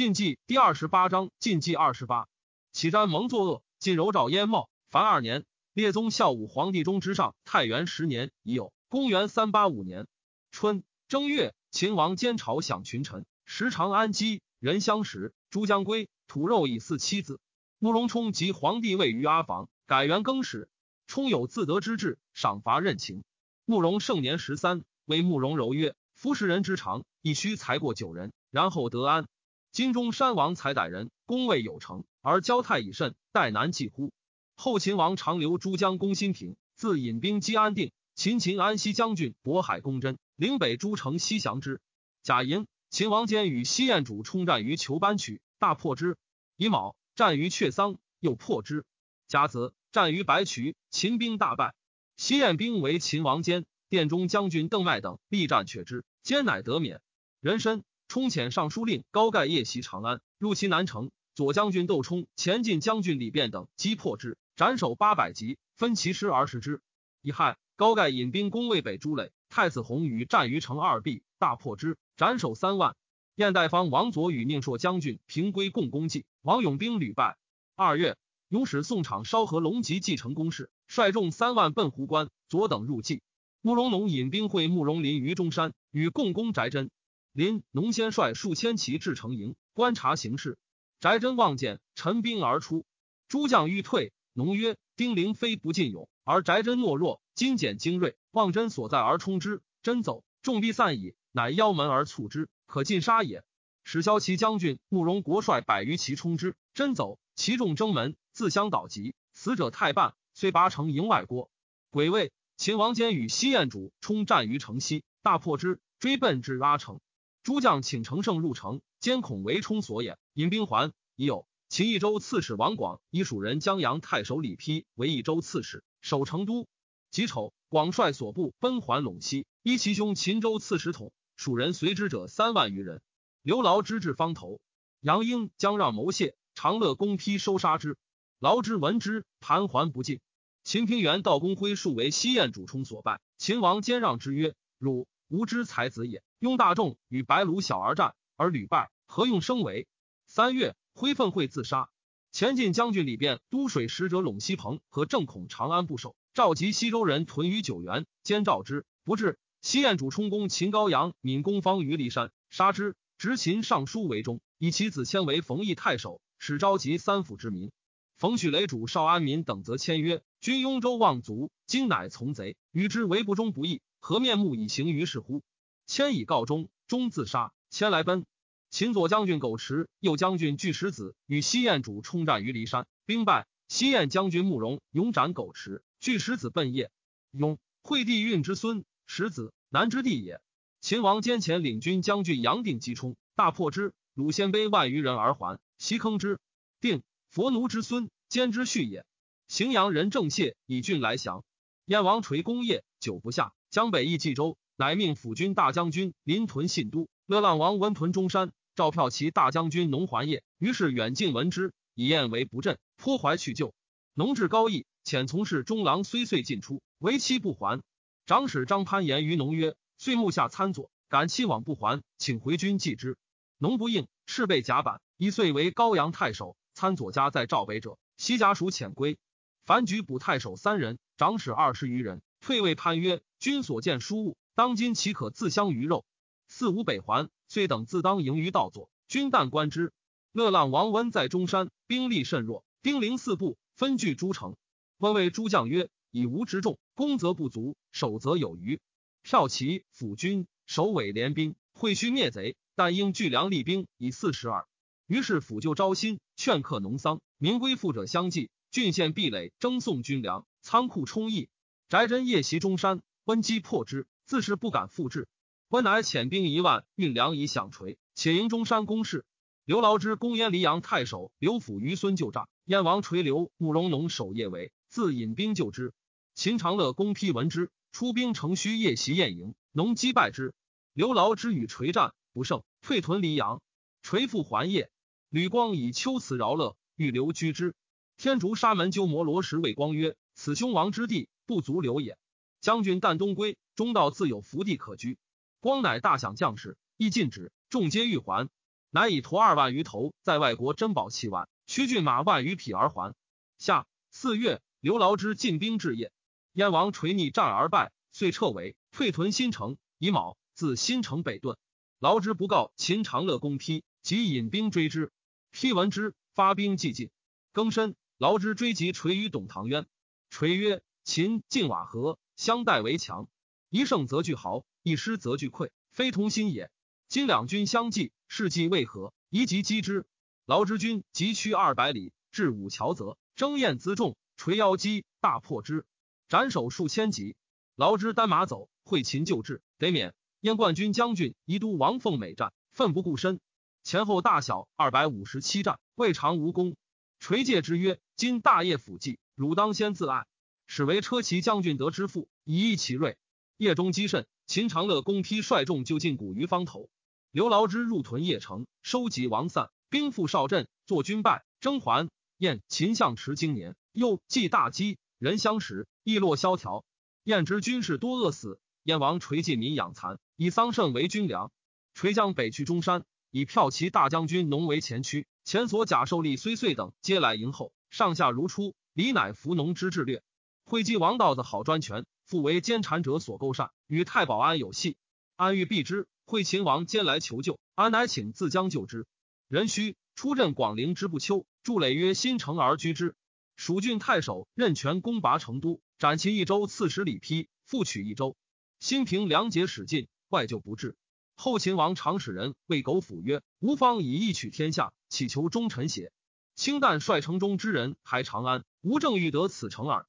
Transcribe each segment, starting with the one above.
禁忌第二十八章，禁忌二十八，启瞻蒙作恶，晋柔兆燕茂。凡二年，列宗孝武皇帝中之上，太元十年已有。公元三八五年春正月，秦王监朝享群臣，时长安基人相识。朱将归，土肉以祀妻子。慕容冲及皇帝位于阿房，改元更始。冲有自得之志，赏罚任情。慕容盛年十三，为慕容柔曰：“夫十人之长，亦须才过九人，然后得安。”金中山王才歹人，功未有成，而交泰已甚，待难继乎？后秦王长留诸将攻新平，自引兵击安定。秦秦安西将军渤海公真领北诸城西降之。贾寅，秦王坚与西燕主冲战于求班曲，大破之。乙卯，战于阙桑，又破之。甲子，战于白渠，秦兵大败。西燕兵为秦王坚、殿中将军邓迈等力战却之，坚乃得免。人参。冲遣尚书令高盖夜袭长安，入其南城。左将军窦冲、前进将军李变等击破之，斩首八百级，分其师而食之。乙亥，高盖引兵攻魏北诸垒，太子弘与战于城二壁，大破之，斩首三万。燕代方王佐与宁朔将军平归共攻计，王勇兵屡败。二月，勇使宋场烧河龙吉继承攻势，率众三万奔壶关，左等入计。慕容农引兵会慕容林于中山，与共攻翟真。林农先率数千骑至城营，观察形势。翟真望见，陈兵而出。诸将欲退，农曰：“丁灵非不进勇，而翟真懦弱，精简精锐，望真所在而冲之。真走，众必散矣。乃邀门而促之，可尽杀也。”使骁骑将军慕容国率百余骑冲之，真走，其众争门，自相倒疾，死者太半，虽拔城营外郭。鬼位，秦王坚与西燕主冲战于城西，大破之，追奔至阿城。诸将请乘胜入城，监恐为冲所掩，引兵还。已有秦益州刺史王广以蜀人江阳太守李丕为益州刺史，守成都。己丑，广率所部奔还陇西，依其兄秦州刺史统。蜀人随之者三万余人。刘牢之至方头，杨英将让谋谢，长乐公丕收杀之。劳之闻之，盘桓不进。秦平原道公辉数为西燕主冲所败，秦王兼让之曰：“汝无知才子也。”拥大众与白卢小儿战而屡败，何用生为？三月，挥愤会自杀。前进将军李变、都水使者陇西彭和正恐长安不守，召集西周人屯于九原，兼召之不至。西燕主冲攻秦高阳，闵公方于骊山，杀之。执秦尚书为中，以其子迁为冯异太守，使召集三府之民。冯许雷主少安民等则签约，君雍州望族，今乃从贼，与之为不忠不义，何面目以行于是乎？迁以告终，终自杀。迁来奔。秦左将军苟持、右将军巨石子与西燕主冲战于骊山，兵败。西燕将军慕容勇斩苟持、巨石子奔邺。勇，惠帝运之孙，石子南之地也。秦王兼前领军将军杨定击冲，大破之。鲁鲜卑万余人而还，袭坑之。定，佛奴之孙，兼之婿也。荥阳人郑燮以郡来降。燕王垂功业，久不下，江北易冀州。乃命辅军大将军临屯信都，乐浪王温屯中山，召票骑大将军农还业。于是远近闻之，以燕为不振，颇怀去就。农至高义，遣从事中郎虽遂进出，为期不还。长史张攀言于农曰：“岁暮下参佐，敢期往不还，请回军继之。”农不应，赤被甲板。一岁为高阳太守，参佐家在赵北者，西甲属遣归。凡举补太守三人，长史二十余人。退位潘曰：“君所见书物。”当今岂可自相鱼肉？四五北还，遂等自当迎于道左。君但观之。乐浪王温在中山，兵力甚弱，兵临四部，分据诸城。温谓诸将曰：“以无之众，攻则不足，守则有余。骠骑辅军首尾联兵，会须灭贼，但应聚粮立兵以四十耳。”于是抚救招新，劝客农桑，民归附者相继。郡县壁垒征送军粮，仓库充溢。翟真夜袭中山，温击破之。自是不敢复制，温乃遣兵一万运粮以响垂，且迎中山攻势。刘牢之攻燕黎阳太守刘辅于孙救诈，燕王垂刘慕容农守夜围，自引兵救之。秦长乐攻丕闻之，出兵乘虚夜袭燕营，农击败之。刘牢之与垂战不胜，退屯黎阳。垂复还夜，吕光以秋辞饶乐，欲留居之。天竺沙门鸠摩罗什谓光曰：“此兄王之地，不足留也。”将军旦东归，中道自有福地可居。光乃大享将士，亦禁止，众皆欲还。乃以驼二万余头在外国珍宝器玩，驱骏马万余匹而还。下四月，刘牢之进兵至夜，燕王垂逆战而败，遂撤围，退屯新城。乙卯，自新城北遁。劳之不告秦长乐公丕，即引兵追之。丕闻之，发兵既进。庚申，劳之追击垂于董唐渊。垂曰：“秦晋瓦合，相待为强。一胜则俱豪，一失则俱溃，非同心也。今两军相继，事计未和，宜急击之。劳之军急驱二百里，至五桥泽，征燕辎重，垂腰击，大破之，斩首数千级。劳之单马走，会秦救治，得免。燕冠军将军宜都王凤美战，奋不顾身，前后大小二百五十七战，未尝无功。垂戒之曰：“今大业辅祭，汝当先自爱。”始为车骑将军得之父，以益其锐。夜中积甚，秦长乐公丕率众就进谷于方头。刘牢之入屯邺城，收集王散，兵赴少镇，作军败，征还。燕秦相持经年，又计大饥，人相食，亦落萧条。燕之军士多饿死。燕王垂尽民养蚕，以桑葚为军粮。垂将北去中山，以骠骑大将军农为前驱。前所甲受力虽岁等皆来迎候，上下如初。李乃服农之志略。会稽王道子好专权，复为奸谗者所构善，与太保安有隙。安欲避之，会秦王兼来求救，安乃请自将救之。壬戌，出镇广陵之不丘，筑垒曰新城而居之。蜀郡太守任权攻拔成都，斩其一州刺史李丕，复取一州。新平梁节使尽，外救不至。后秦王常使人谓苟府曰：“吾方以义取天下，乞求忠臣邪？清旦率城中之人还长安，吾正欲得此城耳。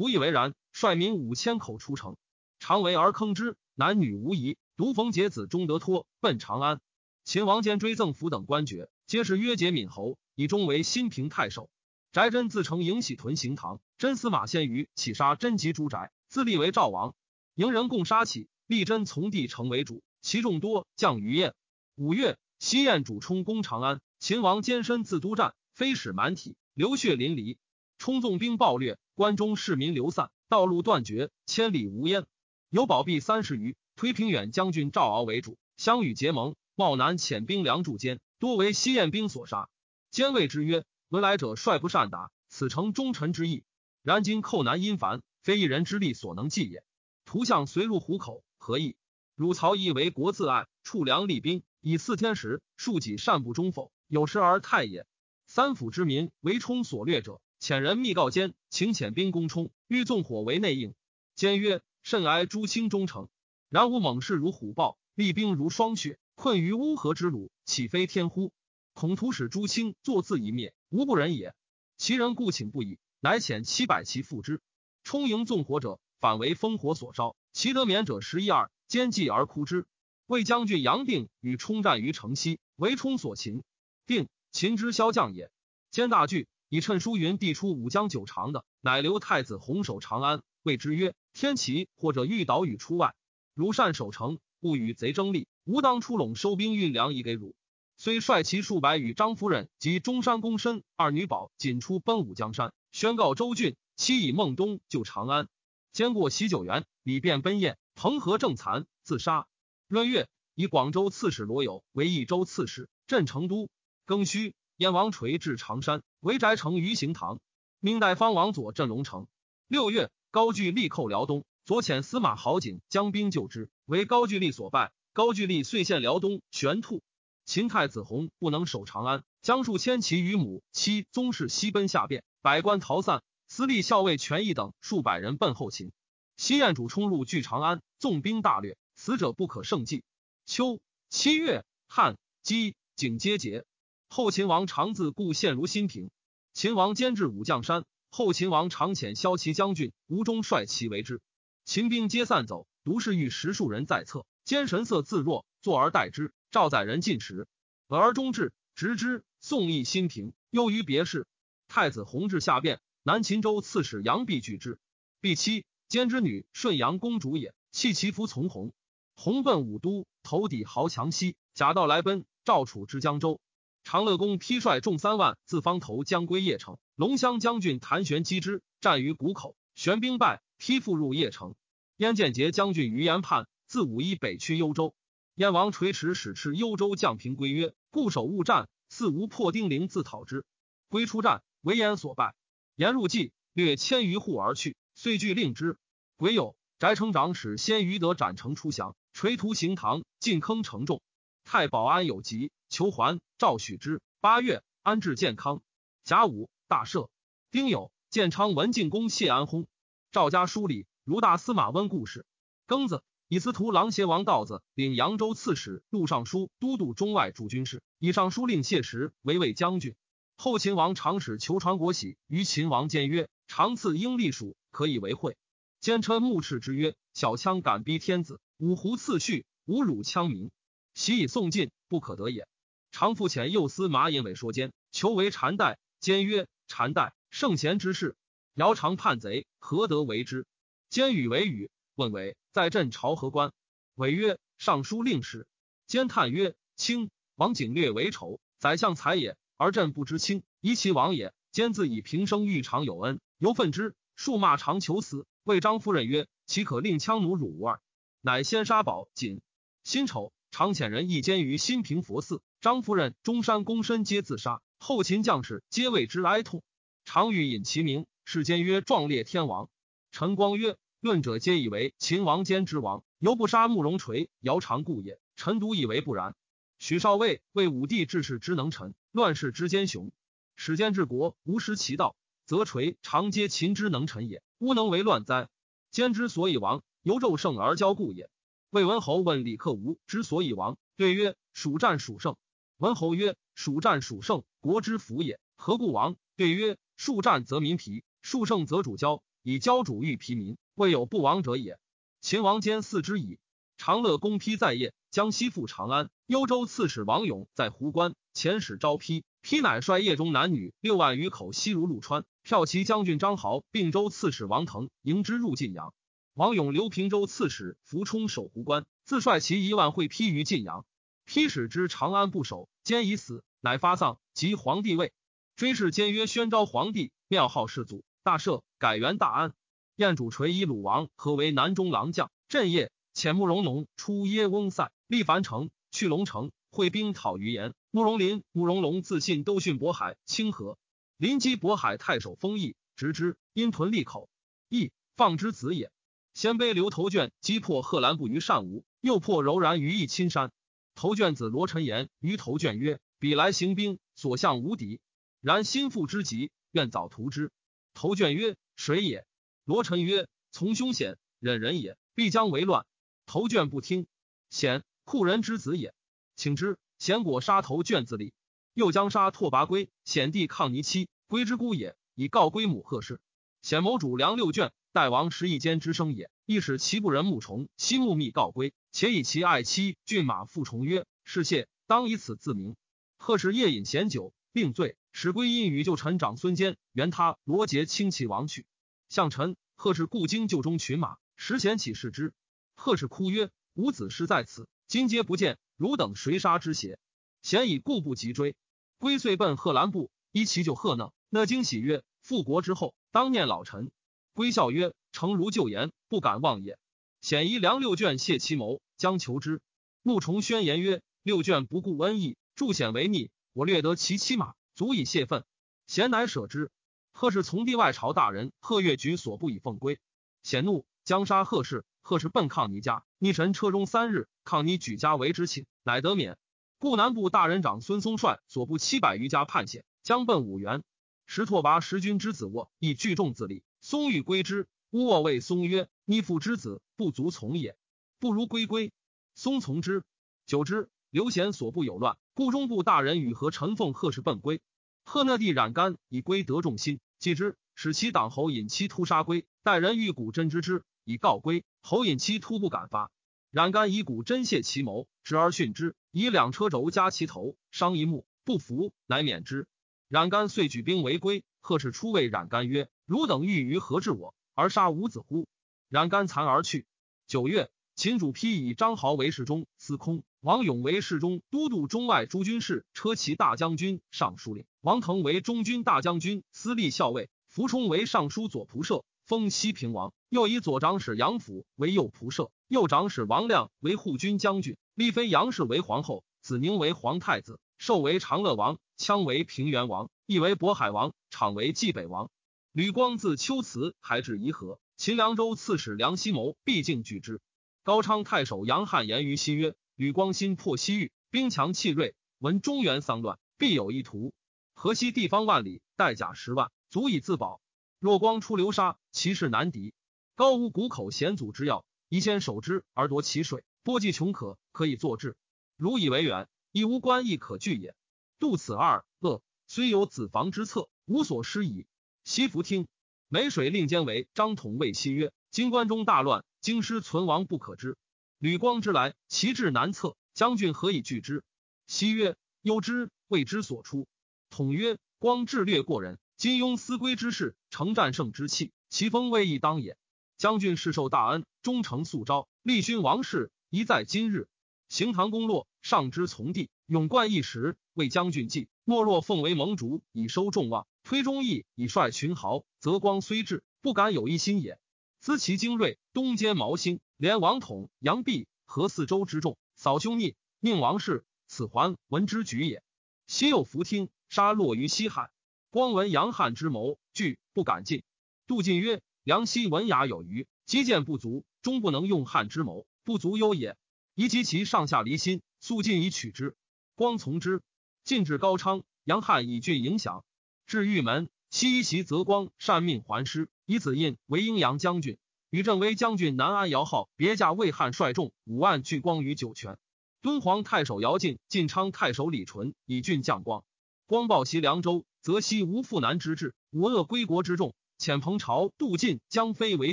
不以为然，率民五千口出城，常围而坑之，男女无疑。独逢节子钟德托奔长安。秦王兼追赠府等官爵，皆是约节敏侯，以终为新平太守。翟真自称迎喜屯行堂，真司马先于起杀真及诸翟，自立为赵王。迎人共杀起，立真从帝成为主，其众多降于燕。五月，西燕主冲攻长安，秦王坚身自都战，飞矢满体，流血淋漓。冲纵兵暴掠，关中市民流散，道路断绝，千里无烟。有保璧三十余，推平远将军赵敖为主，相与结盟。茂南遣兵粮驻坚，多为西燕兵所杀。坚谓之曰：“闻来者率不善达，此诚忠臣之意。然今寇难因繁，非一人之力所能济也。”图相随入虎口，何意？汝曹亦为国自爱，处粮立兵，以四天时，庶己善不忠否？有时而泰也。三府之民为冲所掠者，遣人密告坚，请遣兵攻冲，欲纵火为内应。坚曰：甚哀诸卿忠诚，然吾猛士如虎豹，厉兵如霜雪，困于乌合之虏，岂非天乎？恐徒使诸卿作自一灭，无不仁也。其人故请不已，乃遣七百骑赴之，冲营纵火者。反为烽火所烧，其得免者十一二，奸计而哭之。魏将军杨定与冲战于城西，为冲所擒。定秦之骁将也，兼大惧，以趁书云递出五江九长的，乃留太子弘守长安。谓之曰：“天齐或者欲岛屿出外，汝善守城，不与贼争利，吾当出陇收兵运粮以给汝。”虽率其数百与张夫人及中山公申二女宝仅出奔武江山，宣告周郡，期以孟东救长安。兼过喜九原，李便奔燕，彭和正残，自杀。闰月，以广州刺史罗友为益州刺史，镇成都。庚戌，燕王垂至常山，为翟城于行堂。明代方王佐镇龙城。六月，高句丽寇辽东，左遣司马好景将兵救之，为高句丽所败。高句丽遂陷辽东玄兔。秦太子弘不能守长安，将数千骑与母妻宗室西奔下变，百官逃散。司隶校尉权益等数百人奔后秦，西燕主冲入据长安，纵兵大掠，死者不可胜计。秋七月，汉姬景皆节。后秦王常自故陷如新平。秦王兼至武将山，后秦王常遣骁骑将军吴中率骑为之。秦兵皆散走，独是遇十数人在侧，兼神色自若，坐而待之。赵载人进食，而中至，直之。宋义新平，忧于别事。太子弘治下变。南秦州刺史杨弼拒之，弼妻兼之女顺阳公主也，弃其夫从弘。弘奔武都，投抵豪强西，假道来奔。赵楚之江州，长乐公披率众三万自方头将归邺城。龙骧将军谭玄击之，战于谷口，玄兵败，披复入邺城。燕建节将军于延叛自武邑北驱幽州，燕王垂迟使斥幽州将平归曰：固守勿战，似无破丁零自讨之。归出战，为言所败。言入计，略千余户而去，遂具令之。癸酉，翟城长使先于德斩城出降，垂屠行堂，进坑城众。太保安有疾，求还，赵许之。八月，安置健康。甲午，大赦。丁酉，建昌文进公谢安薨。赵家书礼，如大司马温故事。庚子，以司徒郎协王道子领扬州刺史、录尚书、都督中外诸军事，以尚书令谢石为魏将军。后秦王常使求传国玺于秦王间曰：“常赐应隶属，可以为惠。”奸称目赤之曰：“小枪敢逼天子，五胡次序，侮辱羌民，习以送进，不可得也。”常复遣右司马尹伟说奸，求为禅代。奸曰：“禅代圣贤之事。”姚常叛贼，何得为之？兼与为语，问为在镇朝何官？伟曰：尚书令史。兼叹曰：卿王景略为仇，宰相才也，而朕不知卿，疑其王也。兼自以平生遇常有恩，犹愤之，数骂常求死。谓张夫人曰：岂可令羌奴辱吾耳？乃先杀宝锦。辛丑，常遣人一监于新平佛寺。张夫人、中山公身皆自杀，后秦将士皆为之哀痛。常欲引其名。世间曰壮烈天王，陈光曰论者皆以为秦王坚之王，犹不杀慕容垂、姚长故也。臣独以为不然。许少尉为武帝治世之能臣，乱世之奸雄，始兼治国无失其道，则垂常皆秦之能臣也，乌能为乱哉？坚之所以亡，由纣胜而骄故也。魏文侯问李克吴之所以亡，对曰：蜀战蜀胜。文侯曰：蜀战蜀胜，国之福也，何故亡？对曰：数战则民疲。数胜则主骄，以骄主欲疲民，未有不亡者也。秦王坚嗣之矣。长乐公丕在业，江西赴长安。幽州刺史王勇在壶关，遣使招丕，丕乃率夜中男女六万余口西如陆川，骠骑将军张豪、并州刺史王腾迎之入晋阳。王勇留平州刺史伏冲守壶关，自率其一万会披于晋阳。丕使之长安不守，坚已死，乃发丧，即皇帝位。追谥坚曰宣昭皇帝，庙号世祖。大赦，改元大安。燕主垂以鲁王何为南中郎将。镇业遣慕容农出耶翁塞，立樊城，去龙城，会兵讨于延。慕容林、慕容龙自信都训渤海、清河。临击渤海太守封邑，执之，因屯利口。邑放之子也。鲜卑刘头卷击破贺兰部于善吴，又破柔然于义亲山。头卷子罗臣言于头卷曰：“彼来行兵，所向无敌。然心腹之急，愿早图之。”头卷曰：“谁也？”罗臣曰：“从凶险，忍人也，必将为乱。”头卷不听。显酷人之子也，请之。显果杀头卷子立，又将杀拓跋圭。显弟抗泥妻，圭之姑也，以告圭母贺氏。显谋主梁六卷，代王十一间之生也，亦使其部人穆崇悉慕密告圭，且以其爱妻骏马复重曰：“是谢，当以此自明。”贺氏夜饮闲酒，病醉。使归因与旧臣长孙坚，原他罗杰轻骑亡去。向臣贺氏故经旧中群马，时贤起视之。贺氏哭曰：“吾子师在此，今皆不见，汝等谁杀之邪？”贤以故不及追。归遂奔贺兰部，依其舅贺讷。讷惊喜曰：“复国之后，当念老臣。”归笑曰：“诚如旧言，不敢忘也。”显疑梁六卷谢其谋，将求之。穆崇宣言曰：“六卷不顾恩义，助显为逆，我略得其妻马。”足以泄愤，贤乃舍之。贺氏从地外朝大人贺越举所部以奉归，显怒，将杀贺氏。贺氏奔抗尼家，逆臣车中三日，抗尼举家为之请，乃得免。故南部大人长孙松率所部七百余家叛险，将奔五原。石拓跋十军之子沃亦聚众自立，松欲归之，沃谓松曰：“逆父之子，不足从也，不如归归。”松从之。久之，刘贤所部有乱，故中部大人与何陈凤贺氏奔归。贺讷帝冉干以归得众心，继之，使其党侯尹期突杀归，待人欲古真之之，以告归。侯尹期突不敢发。冉干以古真谢其谋，执而训之，以两车轴加其头，伤一目，不服，乃免之。冉干遂举兵围归。贺氏出谓冉干曰：“汝等欲于何治我，而杀吾子乎？”然干惭而去。九月。秦主丕以张豪为侍中、司空，王勇为侍中、都督中外诸军事、车骑大将军、尚书令；王腾为中军大将军、司隶校尉；伏冲为尚书左仆射，封西平王。又以左长史杨府为右仆射，右长史王亮为护军将军，立妃杨氏为皇后，子宁为皇太子，寿为长乐王，羌为平原王，义为渤海王，昶为冀北王。吕光自秋辞，还至宜和。秦凉州刺史梁希谋必竟拒之。高昌太守杨汉言于西曰：“吕光新破西域，兵强气锐，闻中原丧乱，必有一图。河西地方万里，带甲十万，足以自保。若光出流沙，其势难敌。高无谷口险阻之要，宜先守之而夺其水，波迹穷可，可以作治。如以为远，亦无关亦可据也。度此二恶，虽有子房之策，无所失矣。”西服听。梅水令监为张统谓西曰：“今关中大乱，京师存亡不可知。吕光之来，其志难测，将军何以拒之？”西曰：“忧之，未之所出。”统曰：“光智略过人，金庸思归之势，成战胜之气，其风未易当也。将军世受大恩，忠诚肃昭，立勋王室，宜在今日。行唐公洛，上之从弟，勇冠一时，为将军计。莫若奉为盟主，以收众望。”推忠义以率群豪，则光虽至，不敢有一心也。资其精锐，东兼毛兴，连王统、杨弼和四州之众，扫凶逆，命王室。此还闻之举也。昔有伏听，杀落于西汉。光闻杨汉之谋，惧不敢进。杜进曰：“梁西文雅有余，击剑不足，终不能用汉之谋，不足忧也。宜及其上下离心，速进以取之。”光从之。进至高昌，杨汉以郡迎降。至玉门，西夷袭泽光，善命还师，以子印为阴阳将军。与郑威将军南安姚浩别驾魏汉率众五万拒光于酒泉。敦煌太守姚进、晋昌太守李纯以郡将光。光报袭凉州，则西无复南之志，无恶归国之众。遣彭朝、杜进、江飞为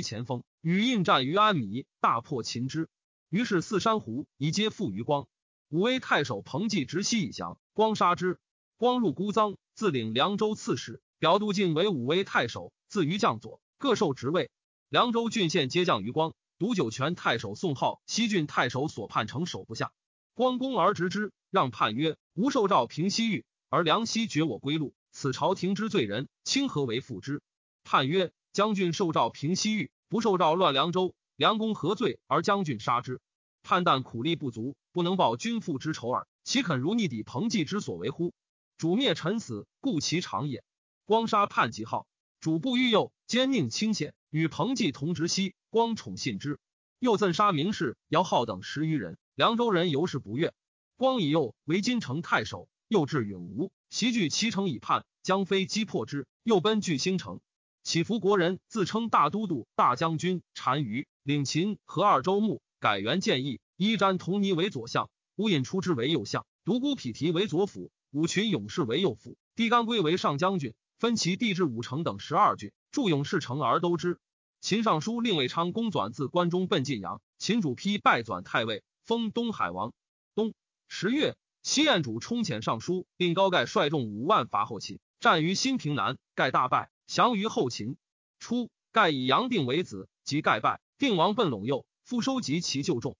前锋，与印战于安米，大破秦之。于是四山湖以皆附于光。武威太守彭济直西以降，光杀之。光入孤臧。自领凉州刺史，表杜进为武威太守，自于将佐，各受职位。凉州郡县皆降于光。独酒泉太守宋浩、西郡太守所叛城守不下。光公而执之，让叛曰：“吾受诏平西域，而梁西绝我归路，此朝廷之罪人，清何为复之？”叛曰：“将军受诏平西域，不受诏乱凉州，梁公何罪而将军杀之？叛但苦力不足，不能报君父之仇耳，岂肯如逆底彭济之所为乎？”主灭臣死，故其长也。光杀叛极号，主不欲诱，奸佞清显，与彭济同直西。光宠信之，又赠杀名士姚浩等十余人。凉州人尤是不悦。光以右为金城太守，又至永吴，袭据其城以叛。将飞击破之，又奔据兴城。起伏国人自称大都督、大将军单于，领秦和二州牧，改元建义，依瞻同尼为左相，乌隐出之为右相，独孤匹提为左辅。五群勇士为右辅，帝干归为上将军，分其地至五城等十二郡，驻勇士城而都之。秦尚书令魏昌公转自关中奔晋阳，秦主丕拜转太尉，封东海王。冬十月，西燕主冲遣尚书令高盖率众五万伐后秦，战于新平南，盖大败，降于后秦。初，盖以杨定为子，即盖败，定王奔陇右，复收集其旧众。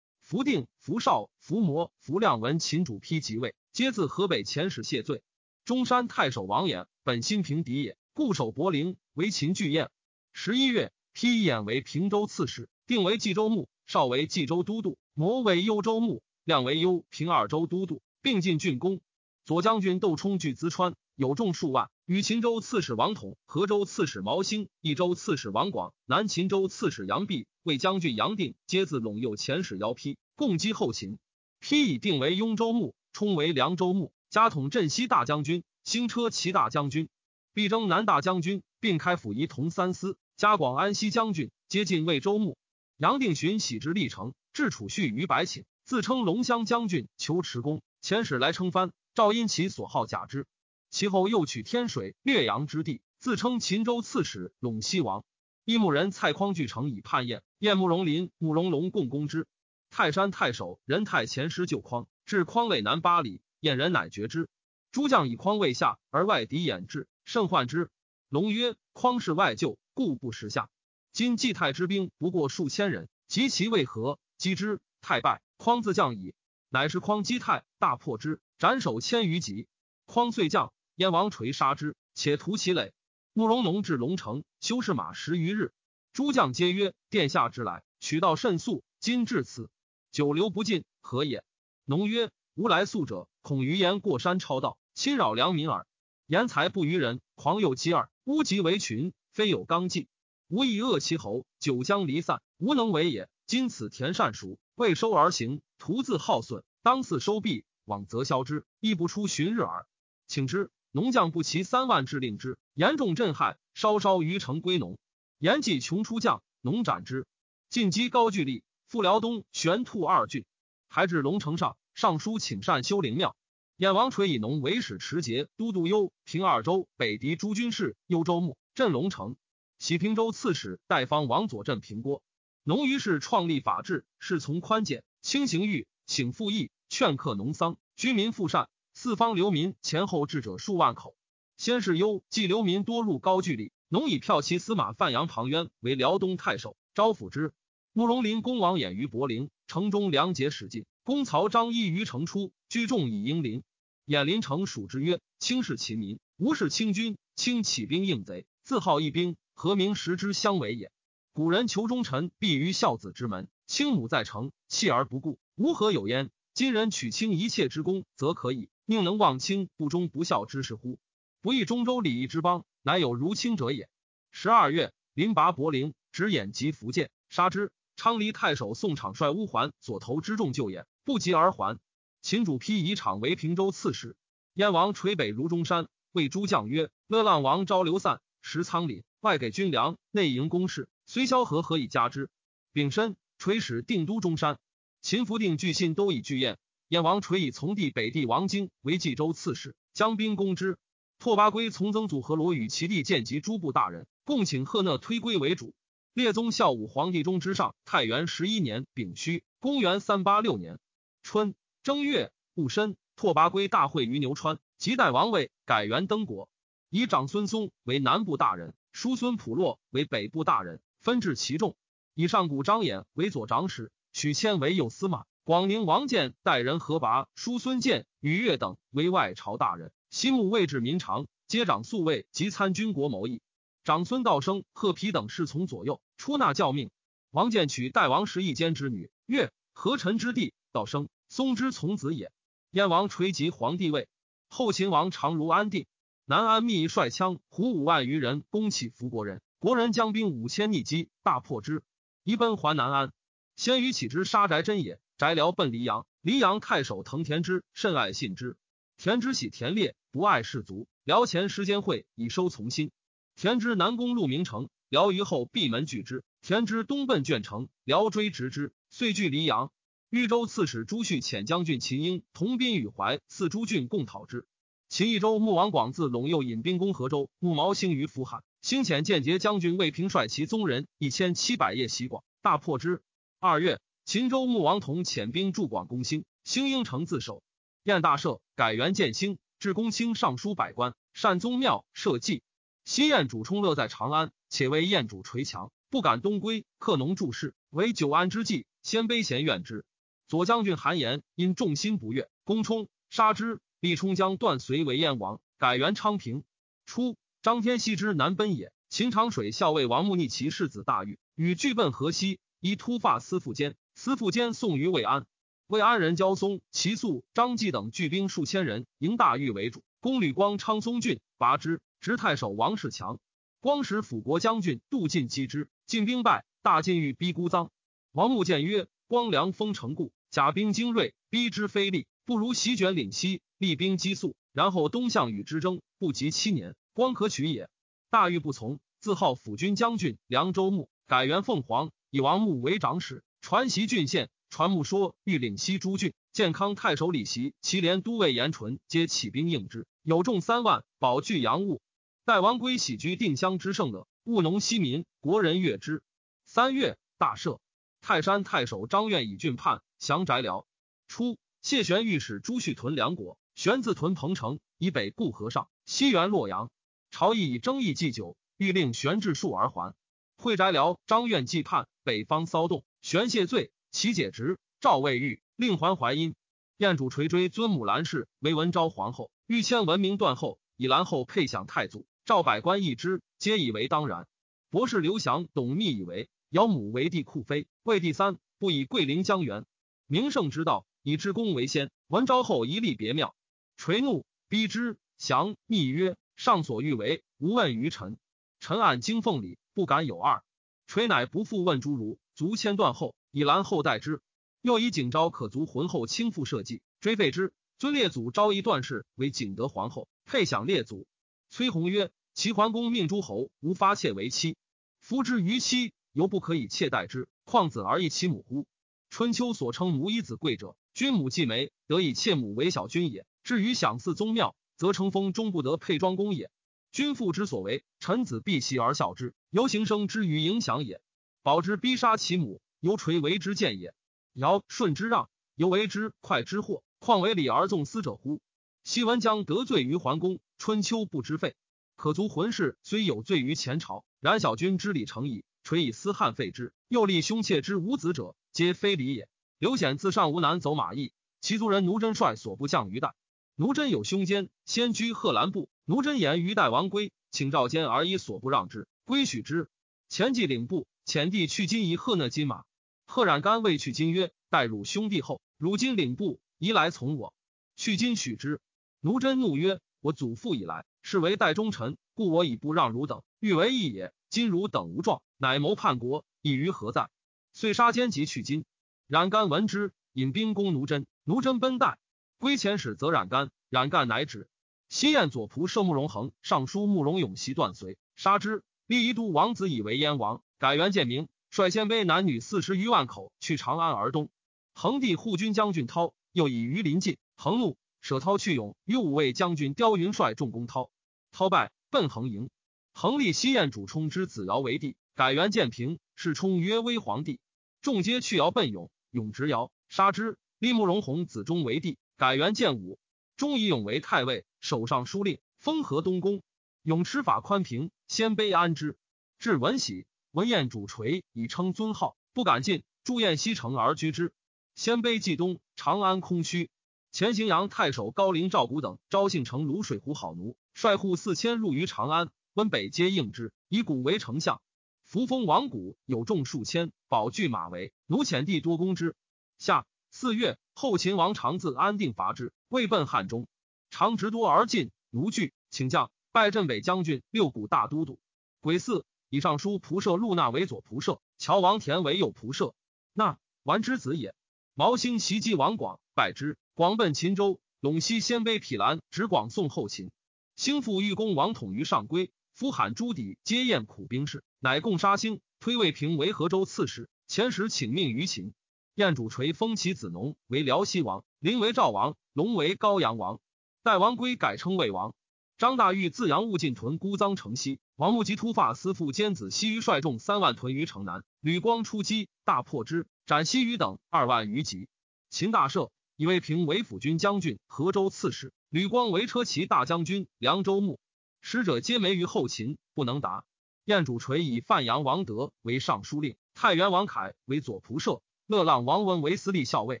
福定、福少、福摩、福亮闻秦主丕即位。皆自河北遣使谢罪。中山太守王衍本新平敌也，固守柏林，为秦拒燕。十一月，丕衍为平州刺史，定为冀州牧，少为冀州都督，摩为幽州牧，亮为幽平二州都督，并进郡公。左将军窦冲据淄川，有众数万，与秦州刺史王统、河州刺史毛兴、益州刺史王广、南秦州刺史杨弼、魏将军杨定，皆自陇右遣使邀丕，共击后秦。丕以定为雍州牧。冲为凉州牧，加统镇西大将军，兴车骑大将军，必征南大将军，并开府仪同三司，加广安西将军，接近魏州牧。杨定寻喜之历程，至储蓄于百顷，自称龙骧将军，求持功。遣使来称藩，赵因其所好假之。其后又取天水、略阳之地，自称秦州刺史、陇西王。一牧人蔡匡据城以叛燕，燕慕容林、慕容龙共攻之。泰山太守任泰前师救匡。至匡渭南八里，燕人乃绝之。诸将以匡渭下，而外敌掩至，甚患之。龙曰：“匡是外救，故不时下。今冀太之兵不过数千人，及其为何？击之，太败。匡自降矣。乃是匡击太，大破之，斩首千余级。匡遂降，燕王垂杀之，且屠其垒。慕容农至龙城，修士马十余日。诸将皆曰：殿下之来，取道甚速，今至此，久留不尽，何也？农曰：“吾来速者，恐于言过山超道，侵扰良民耳。言才不于人，狂诱其耳，乌集为群，非有刚纪。吾以恶其侯，久将离散，无能为也。今此田善熟，未收而行，徒自耗损，当次收毕，往则消之，亦不出旬日耳。请之，农将不齐三万，致令之，严重震撼，稍稍于城归农。言既穷出将，农斩之。进击高句丽，复辽东玄兔二郡，还至龙城上。尚书请善修灵庙。燕王垂以农为使持节都督幽平二州北狄诸军事幽州牧镇龙城。喜平州刺史代方王佐镇平郭。农于是创立法制，事从宽简，轻刑狱，请赋役，劝克农桑，居民富善。四方流民前后至者数万口。先是忧冀流民多入高句丽，农以骠骑司马范阳庞渊为辽东太守，招抚之。慕容林公王衍于柏林城中，粮节使尽。公曹张一于城出，居众以迎临。衍临城属之曰：“轻视其民，无视清军。轻起兵应贼，自号一兵，何名食之相违也？古人求忠臣，必于孝子之门。亲母在城，弃而不顾，吾何有焉？今人取卿一切之功，则可以。宁能忘亲不忠不孝之事乎？不义中州礼义之邦，乃有如卿者也。”十二月，临拔柏林，执偃及福建，杀之。昌黎太守宋敞率乌桓所投之众救也，不及而还。秦主丕以昶为平州刺史。燕王垂北如中山，谓诸将曰：“乐浪王招流散，食仓廪，外给军粮，内营公事，虽萧何何以加之？”丙申，垂使定都中山。秦福定据信都以拒燕。燕王垂以从弟北帝王经为冀州刺史，将兵攻之。拓跋圭从曾祖和罗与其弟见及诸部大人，共请贺讷推归为主。列宗孝武皇帝中之上，太元十一年丙戌，公元三八六年春。正月戊申，拓跋圭大会于牛川，即代王位，改元登国，以长孙嵩为南部大人，叔孙普洛为北部大人，分治其众。以上古张衍为左长史，许谦为右司马，广宁王建代人何拔、叔孙建、禹越等为外朝大人。西牧位至民常，接掌宿卫及参军国谋议。长孙道生、贺丕等侍从左右，出纳教命。王建娶代王时一间之女，越何臣之弟，道生。松之从子也。燕王垂及皇帝位，后秦王常如安定。南安密率羌胡五万余人攻起扶国人，国人将兵五千逆击，大破之，移奔还南安。先于起之杀翟真也，翟辽奔黎阳。黎阳太守藤田之甚爱信之，田之喜田烈，不爱士卒。辽前时间会以收从心。田之南攻鹿鸣城，辽于后闭门拒之。田之东奔卷城，辽追直之，遂据黎阳。豫州刺史朱旭遣将军秦英同宾与怀四诸郡共讨之。秦益州穆王广自陇右引兵攻河州，穆毛兴于扶汉，兴遣间谍将军魏平率其宗人一千七百夜袭广，大破之。二月，秦州穆王同遣兵驻广攻兴，兴应城自守。燕大赦，改元建兴，至公卿尚书百官，善宗庙，社稷。西燕主充乐在长安，且为燕主垂强，不敢东归。克农注事，为久安之计，先卑贤怨之。左将军韩延因众心不悦，攻冲杀之。立冲将断随为燕王，改元昌平。初，张天锡之南奔也。秦长水校尉王穆逆其世子大狱，与俱奔河西，依突发司副监。司副监送于魏安。魏安人焦松、齐肃、张继等聚兵数千人，迎大狱为主，攻吕光昌松郡，拔之。执太守王世强、光时辅国将军杜进击之，进兵败，大进欲逼孤臧。王穆谏曰：“光良封城固。”甲兵精锐，逼之非利，不如席卷领西，厉兵击速，然后东向与之争，不及七年，光可取也。大狱不从，自号辅军将军，凉州牧，改元凤凰，以王穆为长史，传习郡县。传穆说欲领西诸郡，建康太守李袭、祁连都尉严纯皆起兵应之，有众三万，保据阳物。待王归喜居定襄之盛乐，务农息民，国人悦之。三月，大赦。泰山太守张愿以郡叛。降翟辽，初，谢玄御史朱旭屯梁国，玄自屯彭城，以北固河上，西援洛阳。朝议以争议祭酒，欲令玄治数而还。会翟辽，张愿既叛，北方骚动，玄谢罪，其解职，赵魏狱，令还淮阴。燕主垂追尊母兰氏为文昭皇后，欲迁文明断后，以兰后配享太祖。赵百官议之，皆以为当然。博士刘翔、董密以为姚母为帝库妃，魏第三，不以桂林江源。名圣之道，以至公为先，文昭后一立别庙，垂怒，逼之，降，密曰：“上所欲为，无问于臣。臣按经奉礼，不敢有二。”垂乃不复问诸儒，卒迁断后，以兰后代之。又以景昭可足浑后轻父社稷，追废之。尊列祖昭仪段氏为景德皇后，配享列祖。崔弘曰：“齐桓公命诸侯无发妾为妻，夫之于妻，犹不可以妾待之，况子而异其母乎？”春秋所称母以子贵者，君母继媒，得以妾母为小君也。至于享祀宗庙，则成封终不得配庄公也。君父之所为，臣子必习而效之，由行生之于影响也。保之逼杀其母，由垂为之见也。尧舜之让，犹为之快之祸。况为礼而纵私者乎？昔文将得罪于桓公，春秋不知废。可足浑氏虽有罪于前朝，然小君之礼成矣。垂以私汉废之，又立兄妾之无子者，皆非礼也。刘显自上无难走马邑，其族人奴真率所部将于代。奴真有兄奸，先居贺兰部。奴真言于代王归，请召奸而以所不让之，归许之。前继领部，遣弟去金以贺那金马。贺冉干未去金曰：“待汝兄弟后，汝今领部。”宜来从我，去今许之。奴真怒曰：“我祖父以来，是为代忠臣，故我以不让汝等，欲为义也。今汝等无状，乃谋叛国，意于何在？”遂杀奸及去金。冉干闻之，引兵攻奴真。奴真奔代，归前使则冉干，冉干乃止。西燕左仆射慕容恒、尚书慕容永袭断随，杀之。立一都王子以为燕王，改元建明，率鲜卑男女四十余万口去长安而东。恒帝护军将军涛。又以于临近，恒怒，舍涛去勇，与五位将军刁云率众攻涛，涛败，奔恒营。恒立西燕主冲之子尧为帝，改元建平，是冲曰威皇帝。众皆去尧奔勇，勇执尧，杀之。立慕容弘子忠为帝，改元建武，忠以勇为太尉，手上书令，封河东宫。勇持法宽平，鲜卑安之。至文喜，文彦主垂以称尊号，不敢进。祝宴西城而居之。鲜卑冀东，长安空虚。前荥阳太守高陵赵谷等招信城泸水湖好奴，率户四千入于长安。温北皆应之，以谷为丞相。扶风王谷有众数千，保具马为奴，遣地多攻之。夏四月，后秦王长自安定伐之，未奔汉中。长直多而进，奴惧，请将拜镇北将军、六谷大都督。癸巳，以尚书仆射陆纳为左仆射，乔王田为右仆射。纳完之子也。毛兴袭击王广，败之。广奔秦州，陇西鲜卑匹兰执广送后秦。兴复欲攻王统于上归，夫罕朱氐皆宴苦兵士，乃共杀兴，推魏平为河州刺史。前时请命于秦。燕主垂封其子农为辽西王，临为赵王，龙为高阳王。代王归改称魏王。张大玉自杨务进屯孤臧城西，王穆及突发私父兼子西于率众三万屯于城南，吕光出击，大破之。斩西于等二万余级。秦大赦，以魏平为辅军将军、河州刺史，吕光为车骑大将军、凉州牧。使者皆没于后秦，不能达。燕主垂以范阳王德为尚书令，太原王凯为左仆射，乐浪王文为司隶校尉。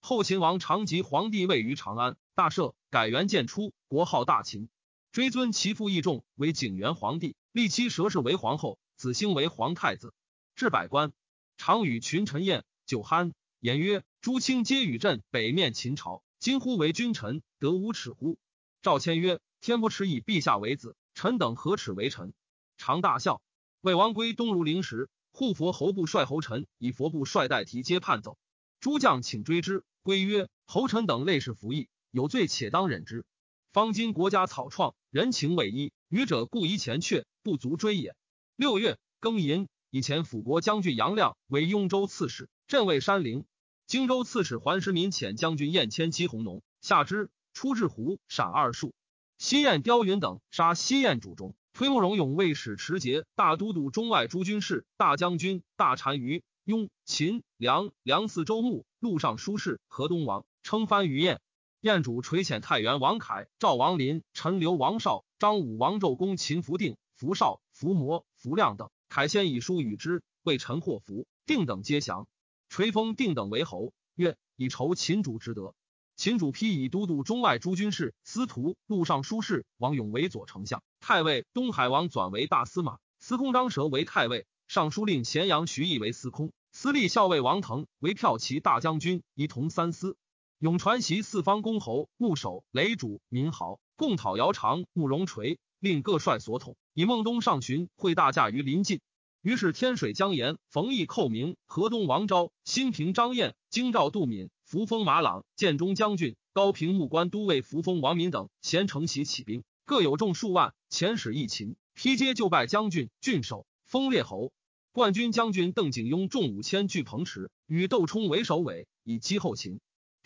后秦王长吉皇帝位于长安，大赦，改元建初，国号大秦，追尊其父义重为景元皇帝，立妻佘氏为皇后，子兴为皇太子。至百官，常与群臣宴。酒酣，言曰：“诸卿皆与朕北面秦朝，今乎为君臣，得无耻乎？”赵谦曰：“天不耻以陛下为子，臣等何耻为臣？”常大笑。魏王归东如陵时，护佛侯部率侯臣以佛部率代提皆叛走。诸将请追之，归曰：“侯臣等类是服役，有罪且当忍之。方今国家草创，人情未一，愚者故疑前阙，不足追也。”六月庚寅，以前辅国将军杨亮为雍州刺史。镇卫山陵，荆州刺史桓石民遣将军燕迁击弘农，下之，出至湖，陕二树。西燕刁云等杀西燕主中，推慕容永为使持节大都督中外诸军事、大将军、大单于、雍、秦、梁、梁四州牧、陆上书事、河东王，称藩于燕。燕主垂遣太原王凯、赵王林、陈留王绍、张武王纣公秦福定、福绍、福魔、福亮等，凯先以书与之，为陈祸福定等皆降。垂封定等为侯，曰：“以酬秦主之德。”秦主批以都督中外诸军事、司徒、陆上书事王勇为左丞相，太尉东海王转为大司马，司空张舌为太尉，尚书令咸阳徐毅为司空，司隶校尉王腾为骠骑大将军，一同三司。永传习四方公侯、牧守、雷主、民豪，共讨姚长、慕容垂，令各率所统，以孟东上巡会大驾于临近。于是天水江沿，冯异寇明、河东王昭、新平张燕、京兆杜敏、扶风马朗、建中将军、高平木官都尉扶风王敏等，咸承袭起兵，各有众数万，遣使一秦，披阶就拜将军、郡守，封列侯。冠军将军邓景雍众五千拒彭池，与窦冲为首尾，以击后秦。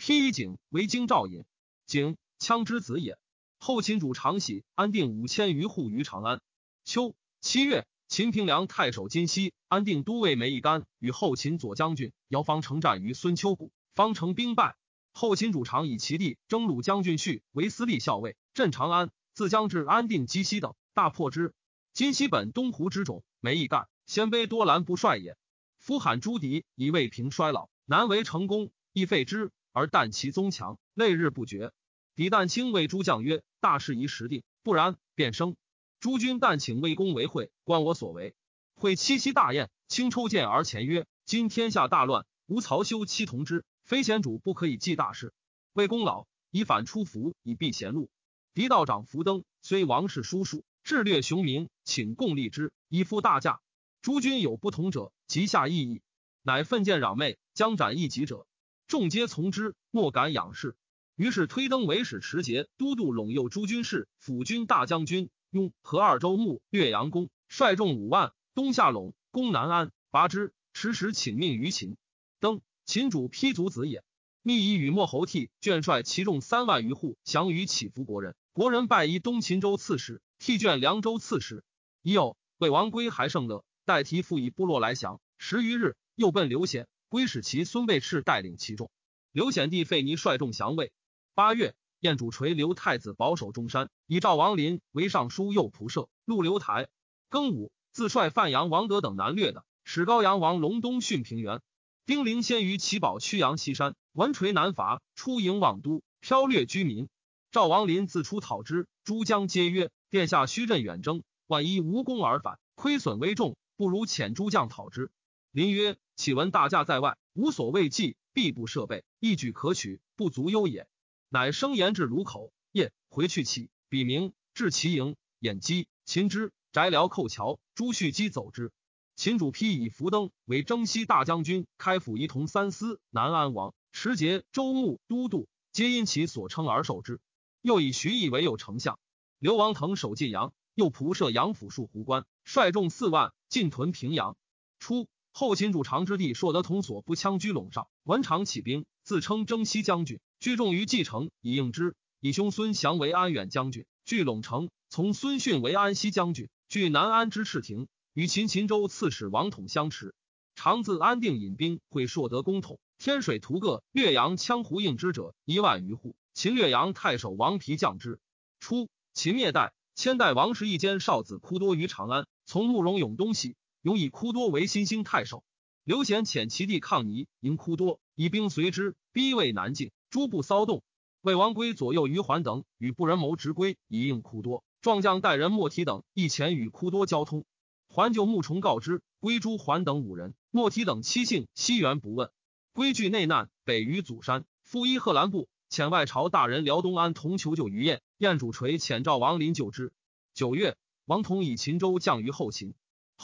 披以景为京兆尹，景羌之子也。后秦主长喜安定五千余户于长安。秋七月，秦平凉太守金熙安定都尉梅义干与后秦左将军姚方城战于孙丘谷，方城兵败。后秦主常以其弟征虏将军绪为司隶校尉，镇长安，自将至安定击西等，大破之。金熙本东湖之种，梅义干。鲜卑多兰不帅也。夫罕朱敌以未平衰老，难为成功，亦废之，而旦其宗强，累日不绝。敌旦卿谓诸将曰：“大事宜时定，不然便生。”诸君但请魏公为会，观我所为。会七夕大宴，卿抽剑而前曰：“今天下大乱，吾曹休妻同之，非贤主不可以济大事。魏公老，以反出服，以避贤路。狄道长福登，虽王室叔叔，智略雄明，请共立之，以复大驾。”诸君有不同者，即下异议，乃奋剑攘媚，将斩一己者，众皆从之，莫敢仰视。于是推登为使持节都督陇右诸军事、辅军大将军，雍和二州牧岳阳公，率众五万，东下陇，攻南安，拔之。迟时请命于秦。登秦主丕族子也。密以与莫侯悌卷率其众三万余户降于乞伏国人。国人拜以东秦州刺史，替卷凉州刺史。已有魏王归还胜乐。代提复以部落来降，十余日，又奔刘显，归使其孙辈赤带领其众。刘显弟费尼率众降魏。八月，燕主垂刘太子保守中山，以赵王林为尚书右仆射，陆刘台。庚午，自率范阳王德等南掠的，使高阳王隆东训平原。丁陵先于齐保曲阳西山，闻垂南伐，出营望都，剽掠居民。赵王林自出讨之，诸将皆曰：“殿下虚阵远征，万一无功而返，亏损危重。”不如遣诸将讨之。林曰：“岂闻大驾在外，无所畏忌，必不设备，一举可取，不足忧也。”乃生言至卢口。夜回去起，笔名至其营，掩击秦之翟辽寇桥，朱旭基走之。秦主丕以福登为征西大将军，开府仪同三司、南安王持节、周穆都督，皆因其所称而受之。又以徐毅为右丞相。刘王腾守晋阳，又仆射杨府戍湖关，率众四万。进屯平阳，初，后秦主长之弟硕德同所部羌居陇上，文长起兵，自称征西将军，聚众于蓟城以应之。以兄孙祥为安远将军，据陇城；从孙逊为安西将军，据南安之赤亭。与秦秦州刺史王统相持。长自安定引兵会硕德公统，天水屠各岳阳羌胡应之者一万余户。秦略阳太守王皮降之。初，秦灭代，千代王氏一间少子哭多于长安。从慕容永东西，永以哭多为新兴太守。刘显遣其弟抗尼迎哭多，以兵随之，逼魏南境，诸部骚动。魏王归左右于环等与不仁谋直归，以应哭多。壮将带人莫提等一前与哭多交通。环就穆崇告之，归诸环等五人，莫提等七姓西原不问。归据内难，北于祖山，复依贺兰部，遣外朝大人辽东安同求救于燕。燕主垂遣赵王林救之。九月。王统以秦州降于后秦，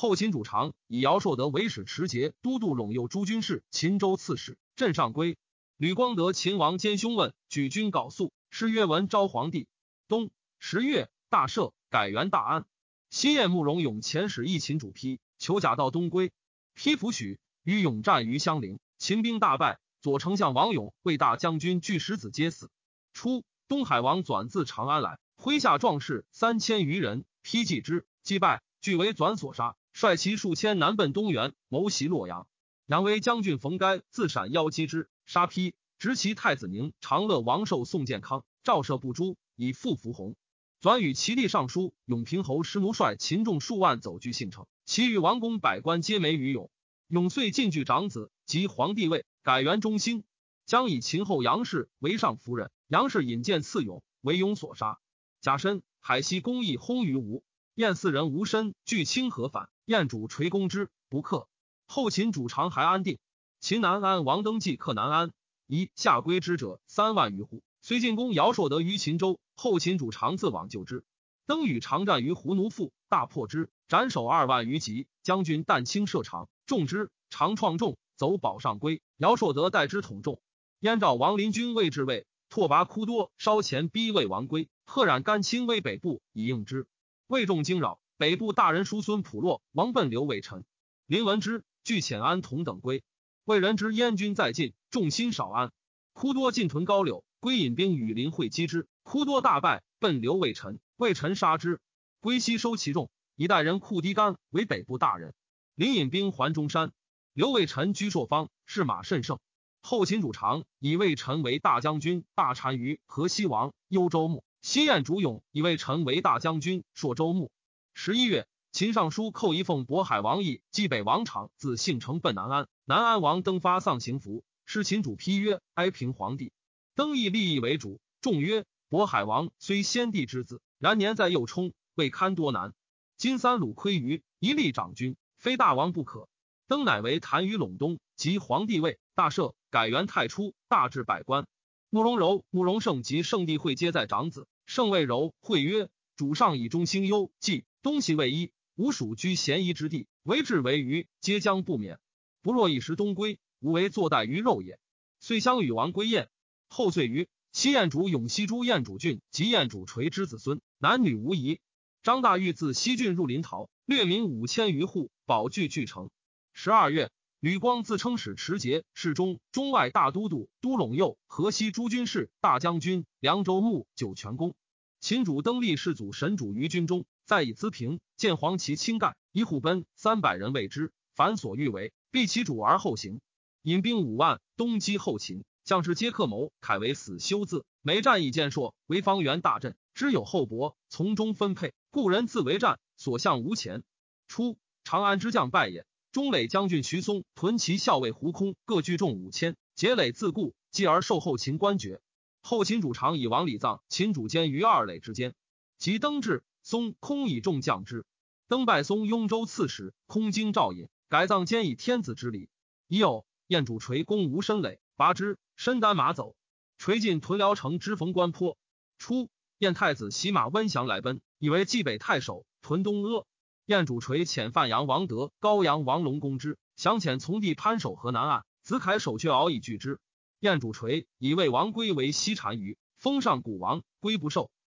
后秦主长以姚硕德为使持节都督陇右诸军事、秦州刺史。镇上归。吕光德秦王兼兄问，举军缟素，诗曰：“文昭皇帝。”冬十月，大赦，改元大安。西燕慕容永遣使一秦主批，求假到东归。丕弗许，与永战于襄陵，秦兵大败。左丞相王勇、魏大将军巨石子皆死。初，东海王转自长安来，麾下壮士三千余人。丕继之，击败，俱为转所杀。率其数千南奔东原，谋袭洛阳。杨威将军冯该自闪邀击之，杀丕，执其太子宁、长乐王寿宋建康，赵射不诛，以复扶弘。转与其弟尚书永平侯师奴率秦众数万走居信城，其余王公百官皆没于永。永遂进据长子及皇帝位，改元中兴。将以秦后杨氏为上夫人，杨氏引荐赐勇，为勇所杀。甲申。海西公义轰于吴，燕四人无身，俱清河反。燕主垂攻之，不克。后秦主长还安定。秦南安王登记克南安，一下归之者三万余户。虽进攻姚硕德于秦州，后秦主常自往救之。登与常战于胡奴腹，大破之，斩首二万余级。将军但轻射长，众之，常创众，走保上归。姚硕德代之统众。燕赵王林军未至位，拓跋枯多稍前逼魏王归，赫然甘亲威北部以应之。魏众惊扰，北部大人叔孙普洛王奔刘伟臣。林闻之，据遣安同等归。魏人知燕军在近，众心少安。枯多进屯高柳，归引兵与林会击之，枯多大败，奔刘魏臣。魏臣杀之，归西收其众，一代人库低干为北部大人。林引兵还中山，刘魏臣居朔方，是马甚盛。后秦主常以魏臣为大将军、大单于、河西王、幽州牧。西燕主勇以魏臣为大将军、朔州牧。十一月，秦尚书寇一奉渤海王义击北王场，自信城奔南安。南安王登发丧行服，是秦主批曰：“哀平皇帝。”登义立义为主，众曰：“渤海王虽先帝之子。”然年在右冲，未堪多难。今三鲁窥于一立长君，非大王不可。登乃为单于陇东，即皇帝位，大赦，改元太初，大治百官。慕容柔、慕容胜及圣帝会皆在长子。圣谓柔会曰：“主上以中兴忧，既东西未一，吾属居咸夷之地，为治为鱼，皆将不免。不若一时东归，吾为坐待于肉也。”遂相与王归燕。后遂于。西燕主永西诸燕主郡及燕主垂之子孙，男女无疑。张大玉自西郡入临洮，掠民五千余户，保具俱成。十二月，吕光自称使持节、侍中、中外大都督、都陇右、河西诸军事、大将军、凉州牧、九泉公。秦主登立世祖神主于军中，在以资平，见黄旗倾盖，以虎奔三百人为之，凡所欲为，避其主而后行。引兵五万，东击后秦。将士皆克谋，凯为死休字。每战以箭硕，为方圆大阵，知有厚薄，从中分配。故人自为战，所向无前。初，长安之将败也。中垒将军徐松屯骑校尉胡空各聚众五千，结垒自固，继而受后秦官爵。后秦主常以王礼葬秦主监于二垒之间。及登至，松空以众将之。登拜松雍州刺史，空经赵隐，改葬监以天子之礼。已有燕主垂攻无身垒，拔之。身单马走，垂进屯辽城之逢关坡。初，燕太子骑马温祥来奔，以为冀北太守。屯东阿，燕主垂遣范阳王德、高阳王龙攻之，降遣从弟潘守河南岸。子凯守却敖以拒之。燕主垂以魏王归为西单于，封上古王，归不受。